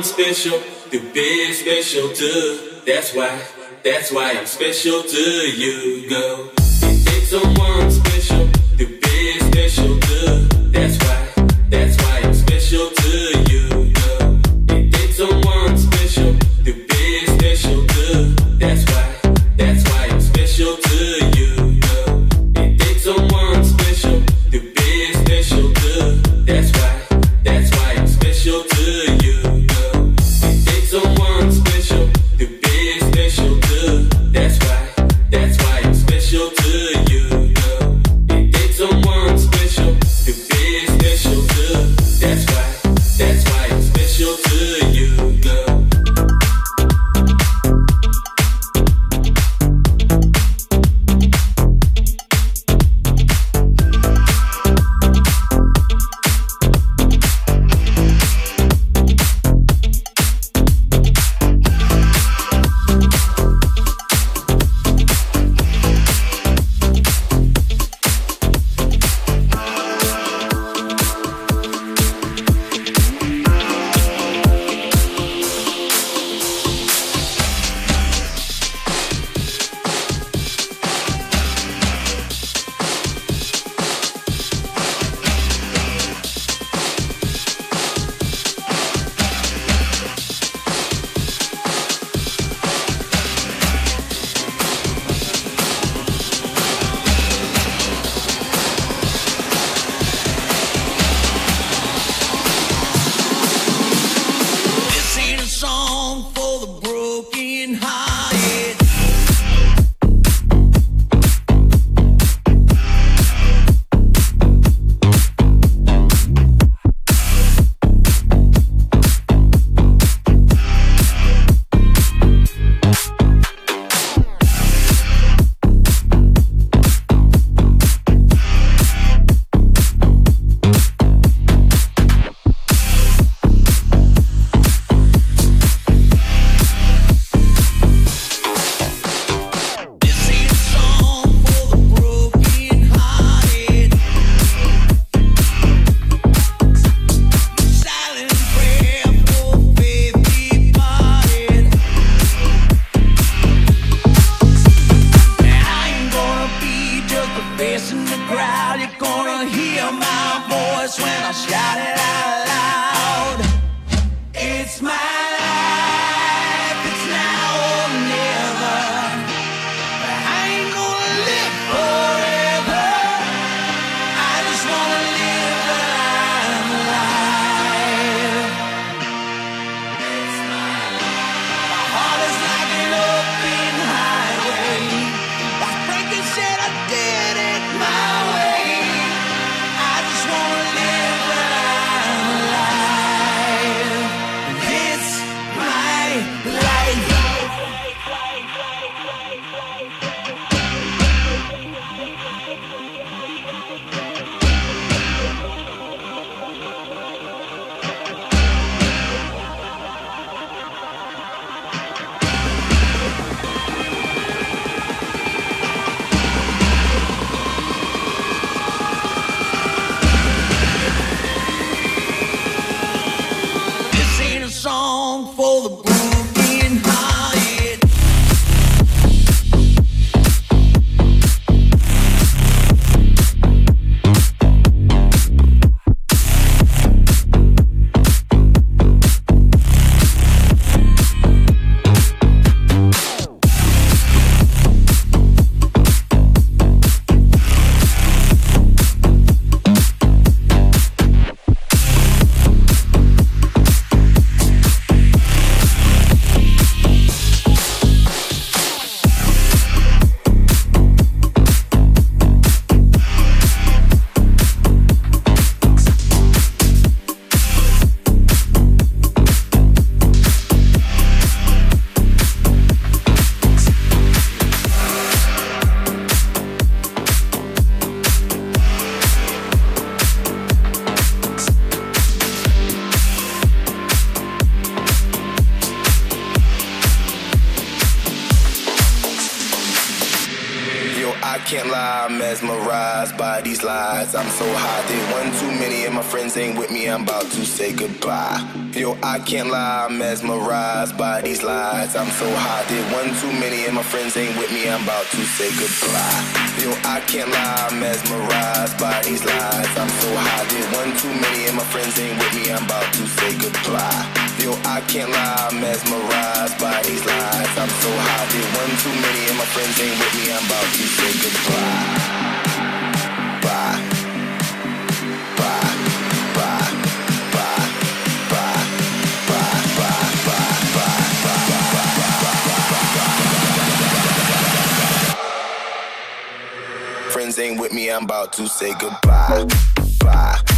I'm special, the be special too. That's why, that's why I'm special to you, girl. It takes someone. Can't lie, I'm mesmerized by these lies. I'm so hot, did one too many, and my friends ain't with me. I'm about to say goodbye. Yo, I can't lie, I'm mesmerized by these lies. I'm so hot, did one too many, and my friends ain't with me. I'm about to say goodbye. Yo, I can't lie, I'm mesmerized by these lies. I'm so hot, did one too many, and my friends ain't with me. I'm about to say goodbye. With me, I'm about to say goodbye. Bye.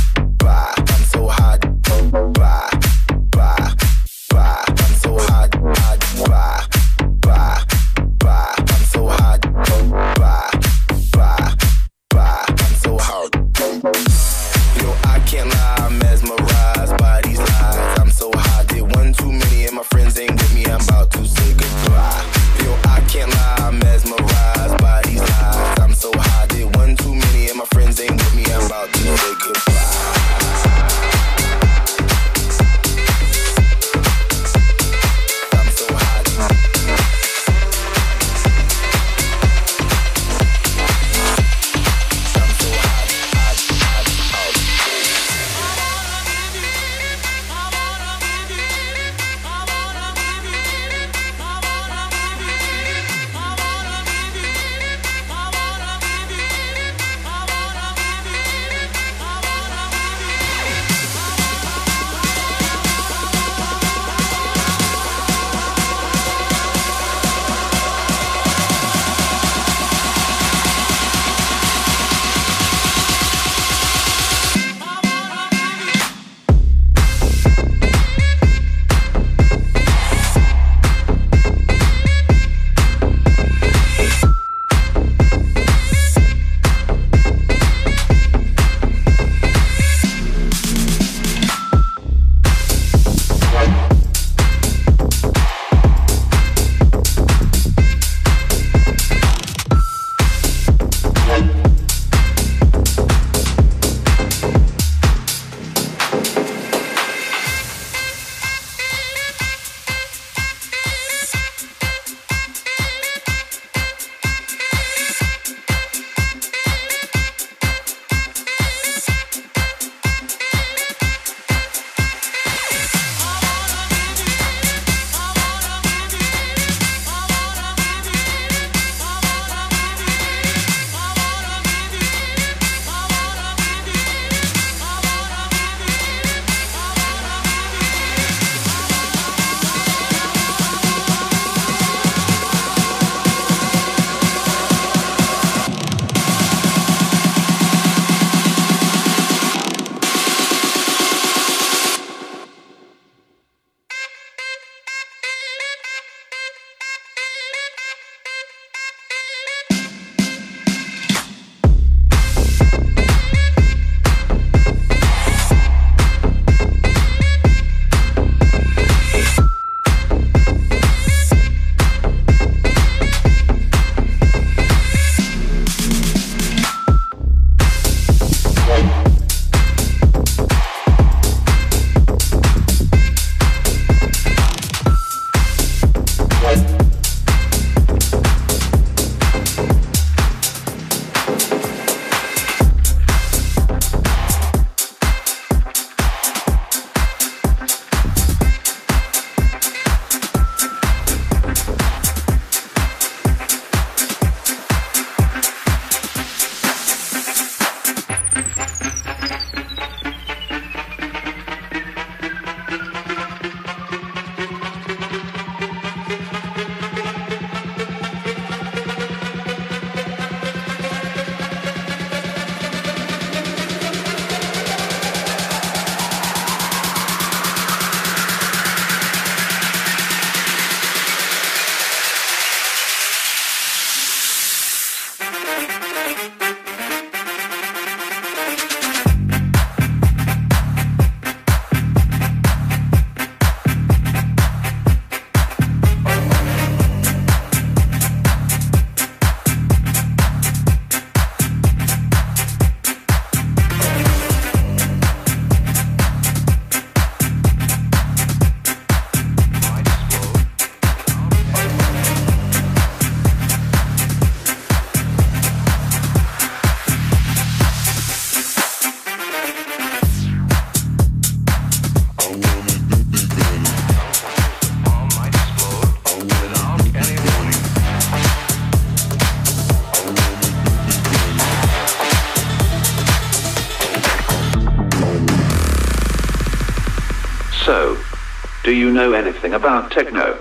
Know anything about techno?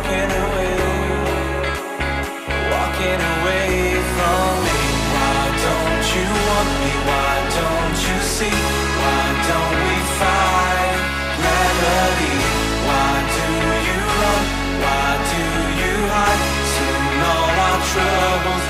Walking away walking away from me. Why don't you want me? Why don't you see? Why don't we find? Why do you run? Why do you hide? Soon all our troubles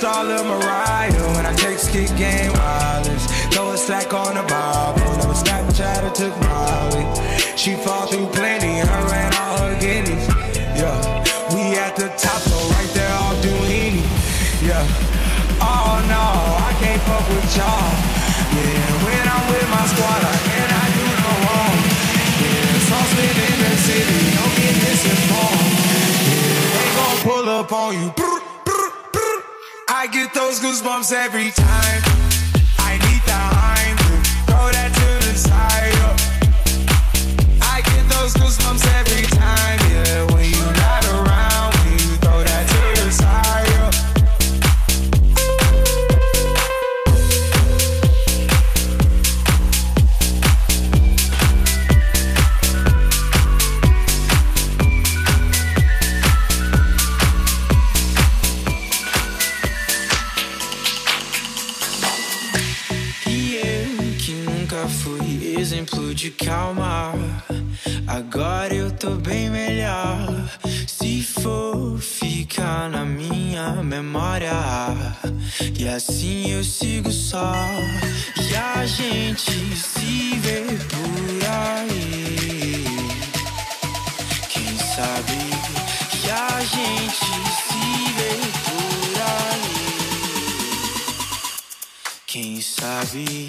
star Lil Mariah. When I take skit game wireless, throw a stack on the Bible. Never Snapchat or took Molly. She fall through plenty, her and all her guineas. Yeah, we at the top, so right there off Duini. Yeah, oh no, I can't fuck with y'all. Yeah, when I'm with my squad, I cannot do no wrong. Yeah, sauce in the city, don't get misinformed. Yeah, they gon' pull up on you. I get those goosebumps every time. I need the Heimlich, throw that to the side. yo. I get those goosebumps every E assim eu sigo só. E a gente se vê por aí. Quem sabe? E a gente se vê por aí. Quem sabe?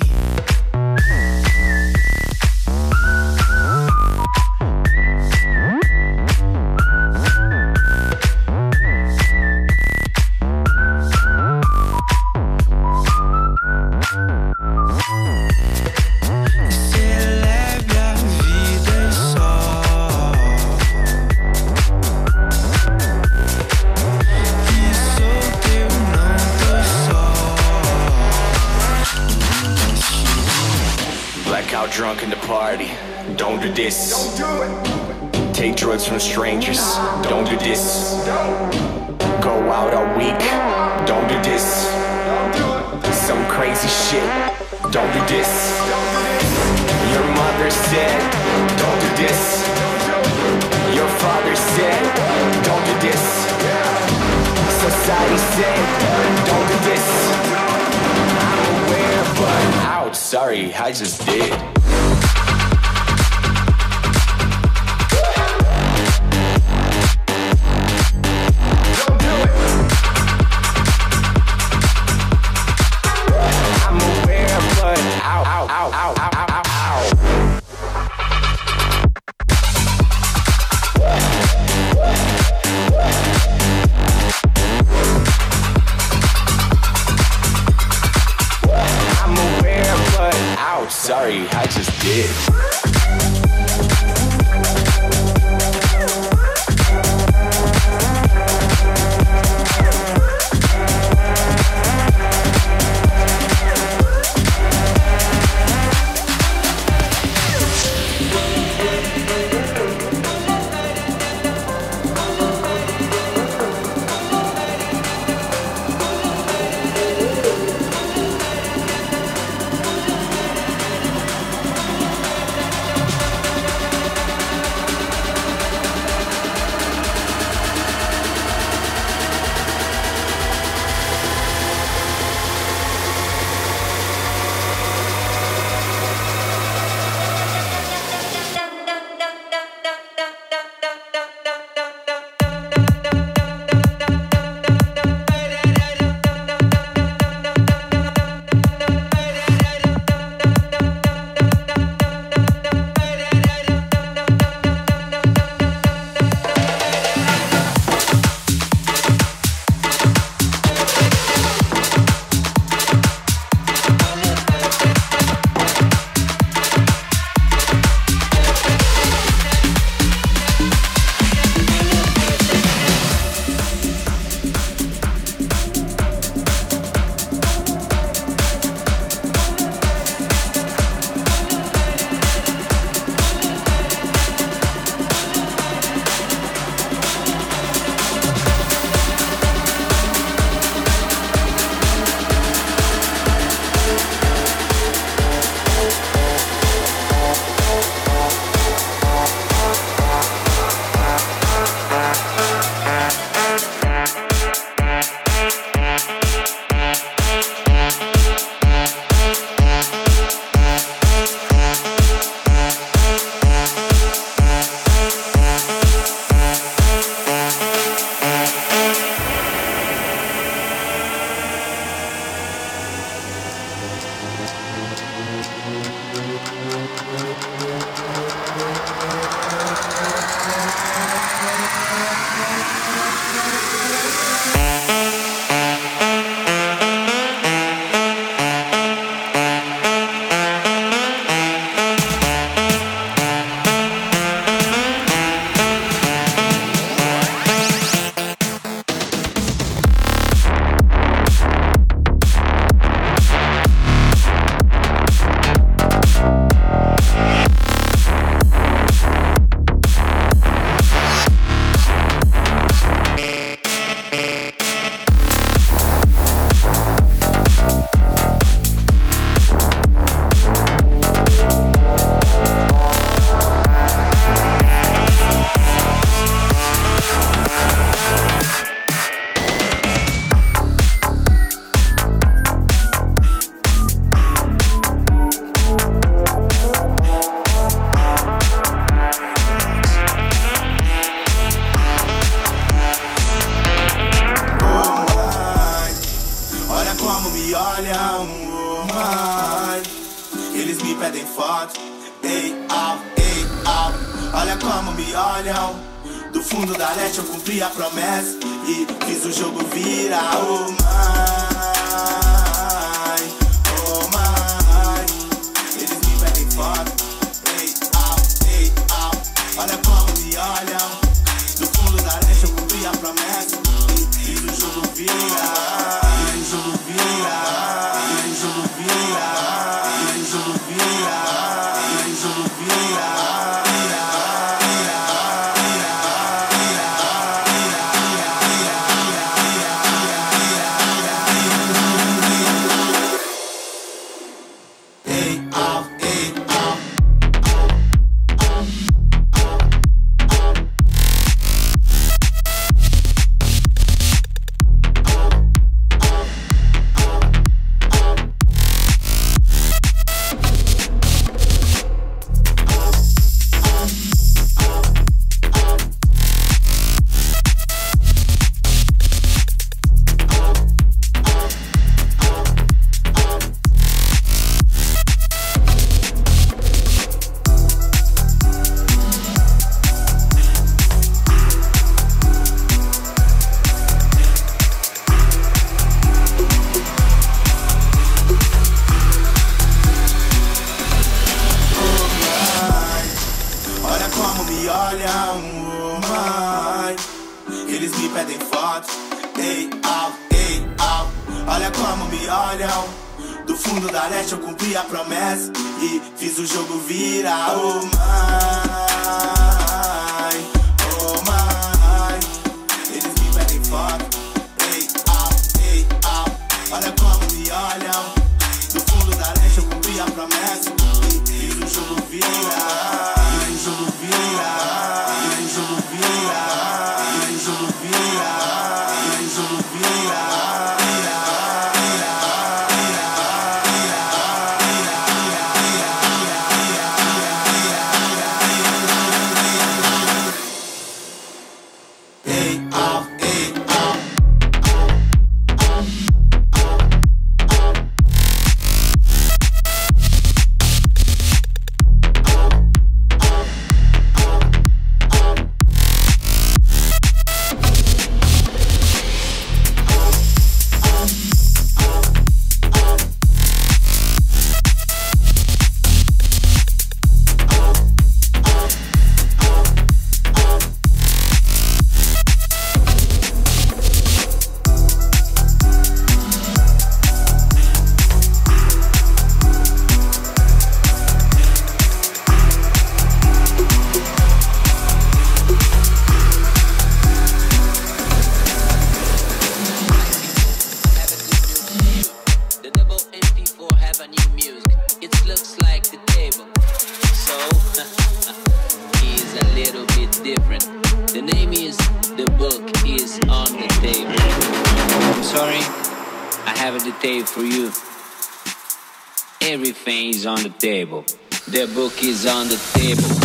is on the table. The book is on the table.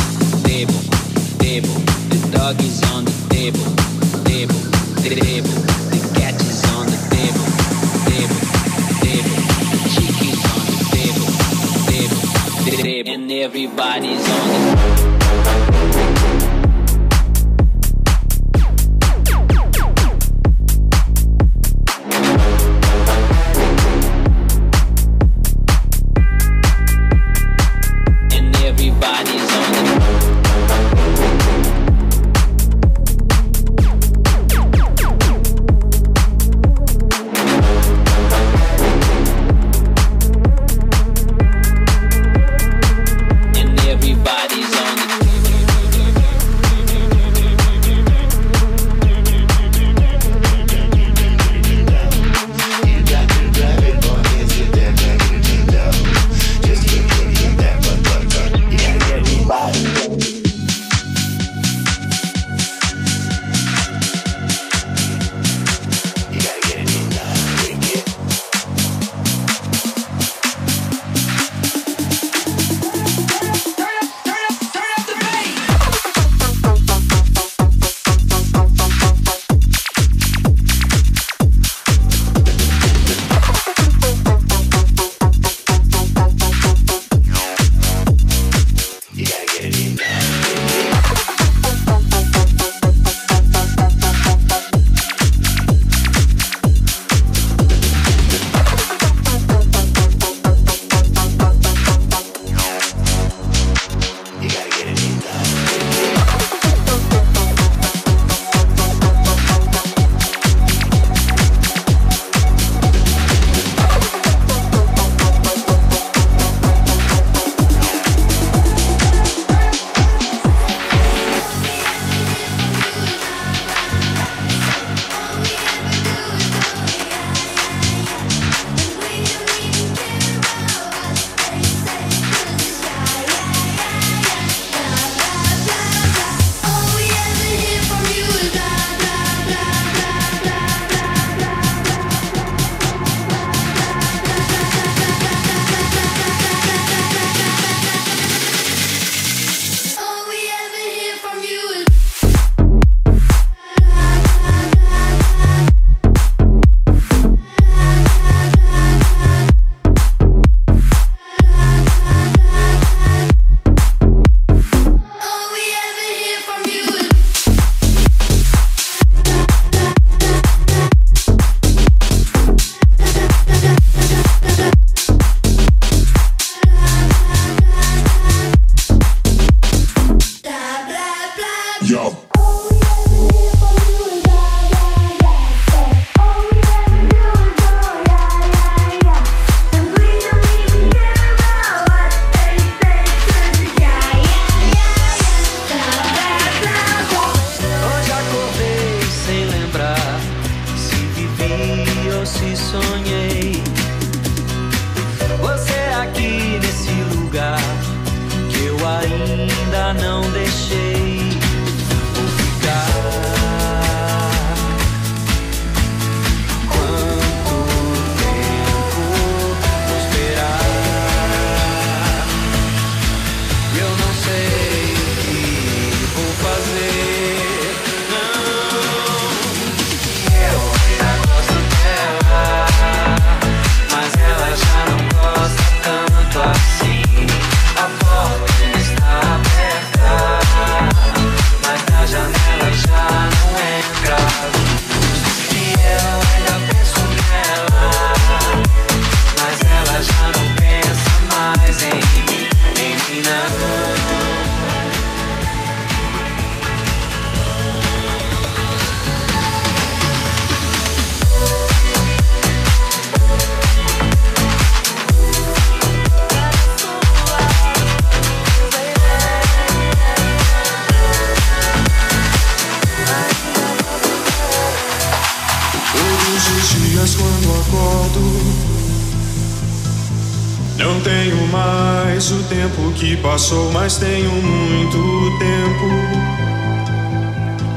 Passou Mas tenho muito tempo.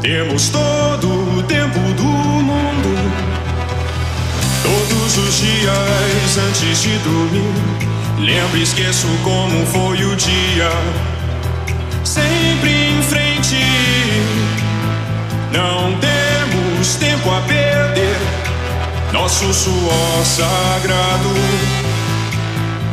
Temos todo o tempo do mundo. Todos os dias antes de dormir. Lembro e esqueço como foi o dia. Sempre em frente. Não temos tempo a perder. Nosso suor sagrado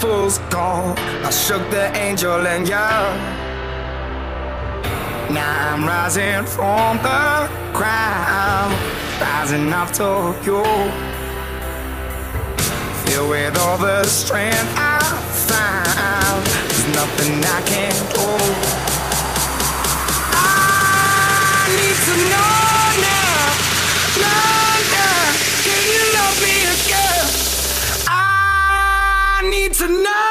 fools go. I shook the angel and you. Now I'm rising from the ground, rising up to you. Filled with all the strength I found, there's nothing I can't do. I need to know I need to know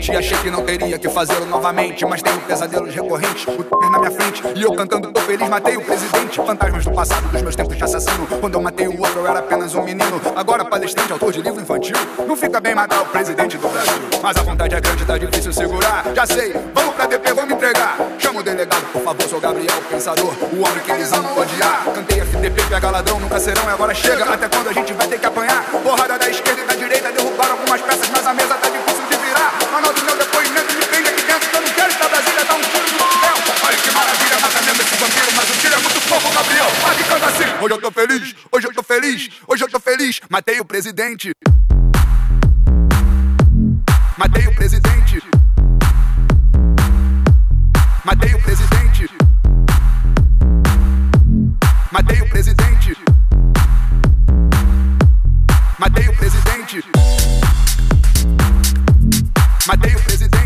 mente. E achei que não teria que fazê-lo novamente. Mas tenho pesadelos recorrentes. O na minha frente. E eu cantando, tô feliz, matei o presidente. Fantasmas do passado, dos meus tempos de assassino. Quando eu matei o outro, eu era apenas um menino. Agora palestrante, autor de livro infantil. Não fica bem matar o presidente do Brasil. Mas a vontade é grande, tá difícil segurar. Já sei, vamos pra DP, vamos entregar. Chama o delegado, por favor, sou Gabriel Pensador, o homem que eles amam odiar. Cantei FDP, pega ladrão, nunca serão e agora chega. Até quando a gente vai ter que apanhar? Porrada da esquerda e da direita, derrubaram algumas peças, Hoje eu tô feliz, hoje eu tô feliz, hoje eu tô feliz. Matei o presidente. Matei o presidente. Matei o presidente. Matei o presidente. Matei o presidente. Matei o presidente.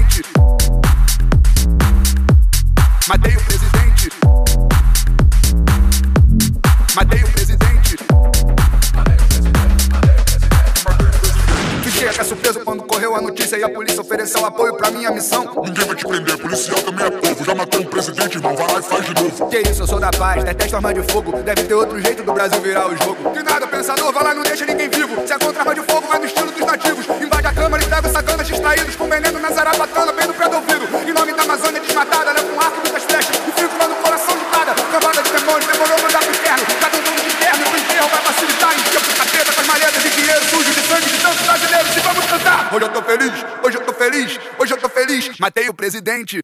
Correu a notícia e a polícia ofereceu apoio pra minha missão. Ninguém vai te prender, policial também é povo. Já matou um presidente, irmão, vai lá e faz de novo. Que isso, eu sou da paz, detesto arma de fogo. Deve ter outro jeito do Brasil virar o jogo. Que nada, pensador, vai lá, não deixa ninguém vivo. Se é contra arma de fogo, vai no estilo dos nativos. Invade a câmara e os sacanas distraídos. Com veneno na zarabatana, bem no pé do ouvido. Em nome da Amazônia desmatada, leva um arco, muitas flechas. E fico lá no coração lutada. Cambada de demônios, demorou mandar pro inferno. Cada um de inferno, pro enterro vai facilitar. Em tempo capeta, com as malhetas de dinheiro sujo de sangue de tantos brasileiros. E vamos cantar. Hoje eu tô feliz, hoje eu tô feliz, hoje eu tô feliz. Matei o presidente.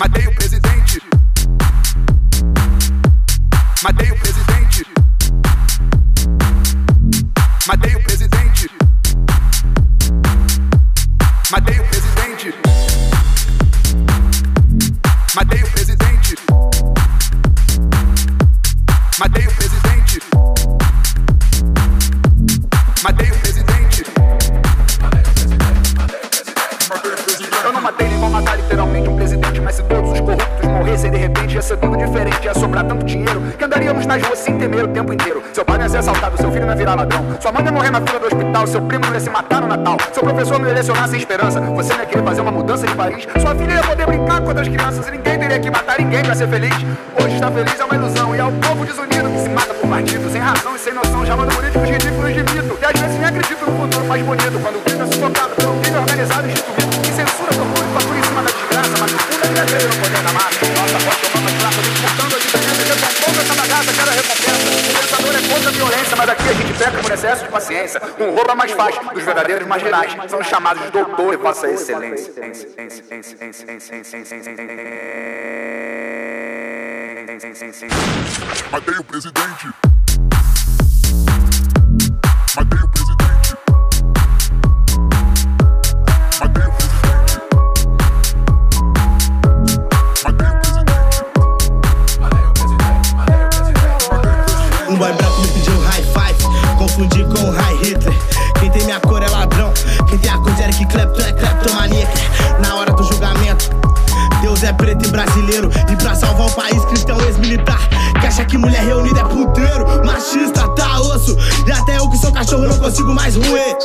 Matei o presidente. Matei o presidente. Matei o presidente. Sua mãe ia morrer na fila do hospital, seu primo ia se matar no Natal, seu professor não ia lecionar sem esperança, você não ia querer fazer uma mudança de país, sua filha ia poder brincar com outras crianças e ninguém teria que matar ninguém pra ser feliz. Hoje estar feliz é uma ilusão e é o povo desunido que se mata por partido, sem razão e sem noção, chamando políticos ridículos de mito. E às vezes nem acredito no futuro mais bonito, quando o crime é sufocado pelo crime organizado e instituído, que censura seu público, atua em cima da desgraça, mas no fundo ele acredita no poder da massa. Nossa voz tomando as placas, disputando a diferença, desmontando essa bagaça, quero recompensa. O pensador é contra a violência, mas aqui a gente peca por excesso de paciência. Um roubo é mais fácil, dos verdadeiros marginais, são chamados de doutor e vossa excelência. Matei o presidente. É. Na hora do julgamento, Deus é preto e brasileiro. E pra salvar o país, cristão ex-militar. Que acha que mulher reunida é puteiro, machista, tá osso. E até eu que sou cachorro não consigo mais ruir.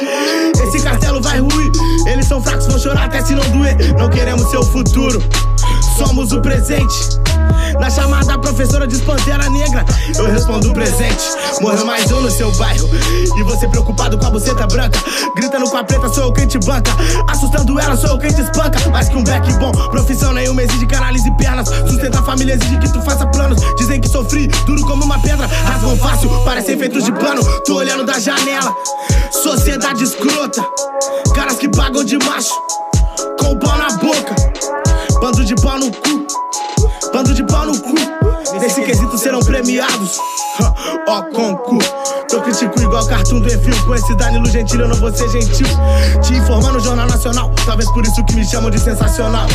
Esse castelo vai ruir. Eles são fracos, vão chorar até se não doer. Não queremos seu futuro, somos o presente. Na chamada, professora diz Pantera Negra. Eu respondo presente. Morreu mais um no seu bairro. E você preocupado com a buceta branca. Gritando com a preta, sou eu quem te banca. Assustando ela, sou eu quem te espanca. Mas com back bom, profissão nenhuma exige canalize pernas. Sustentar a família exige que tu faça planos. Dizem que sofri, duro como uma pedra. Rasgam fácil, parecem feitos de pano. Tô olhando da janela. Sociedade escrota. Caras que pagam de macho. Com o pau na boca. Bando de pau no cu. Bando de pau no cu. Nesse quesito serão premiados. Ó, com cu. Tô critico igual cartoon do Enfio. Com esse Danilo Gentil eu não vou ser gentil. Te informando no Jornal Nacional. Talvez por isso que me chamam de sensacional.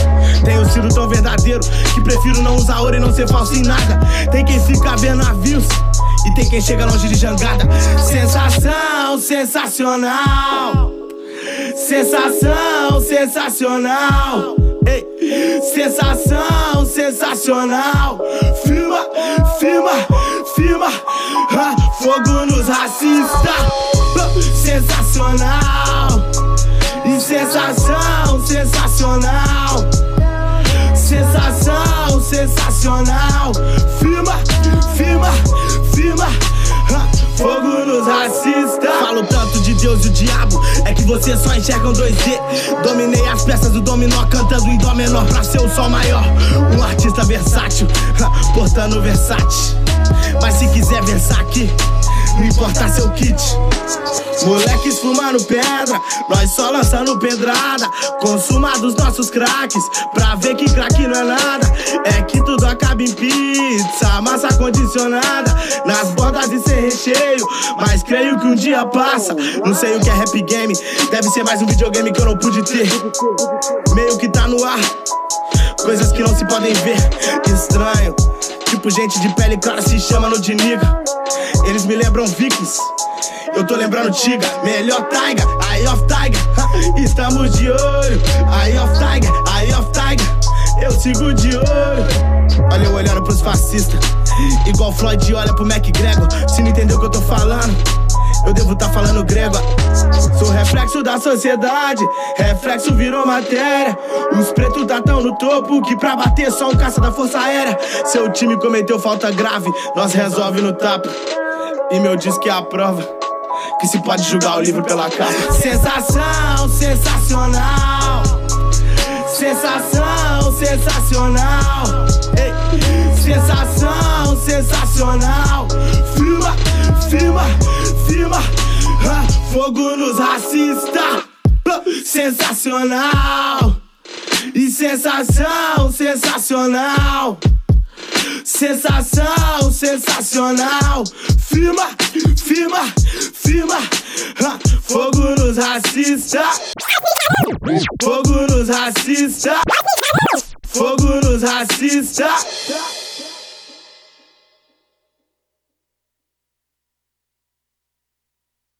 Tenho sido tão verdadeiro que prefiro não usar ouro e não ser falso em nada. Tem quem fica vendo navios. E tem quem chega longe de jangada. Sensação, sensacional. Sensação, sensacional. Sensação, sensacional. Firma, firma, firma. Ah, fogo nos racistas. Ah, Sensacional. E sensação, sensacional. Sensação, sensacional. Firma, firma, firma. Fogo nos racistas. Falo tanto de Deus e o diabo. É que você só enxergam 2D. Dominei as peças do dominó, cantando em dó menor pra ser o sol maior. Um artista versátil, portando versátil. Mas se quiser versar aqui, não importa seu kit. Moleques fumando pedra, nós só lançando pedrada. Consuma dos nossos craques, pra ver que craque não é nada. É que tudo acaba em pizza, massa condicionada. Nas bordas e sem recheio, mas creio que um dia passa. Não sei o que é rap game, deve ser mais um videogame que eu não pude ter. Meio que tá no ar, coisas que não se podem ver. Estranho, tipo gente de pele clara se chama no de nigga. Eles me lembram vikings. Eu tô lembrando Tiga, melhor Tiger, Eye of Tiger. Estamos de olho, Eye of Tiger, Eye of Tiger. Eu sigo de olho. Olha eu olhando pros fascistas, igual Floyd olha pro McGregor. Se não entendeu o que eu tô falando, eu devo tá falando grego. Sou reflexo da sociedade, reflexo virou matéria. Os pretos tá tão no topo que pra bater só um caça da força aérea. Seu time cometeu falta grave, nós resolve no tapa. E meu disco é a prova que se pode julgar o livro pela capa. Sensação, sensacional. Sensação, sensacional. Ei. Sensação, sensacional. Firma, firma, firma. Fogo nos racistas. Sensacional. E sensação, sensacional. Sensação, sensacional. Firma, firma, firma. Ah, Fogo nos racistas. Fogo nos racistas. Fogo nos racistas.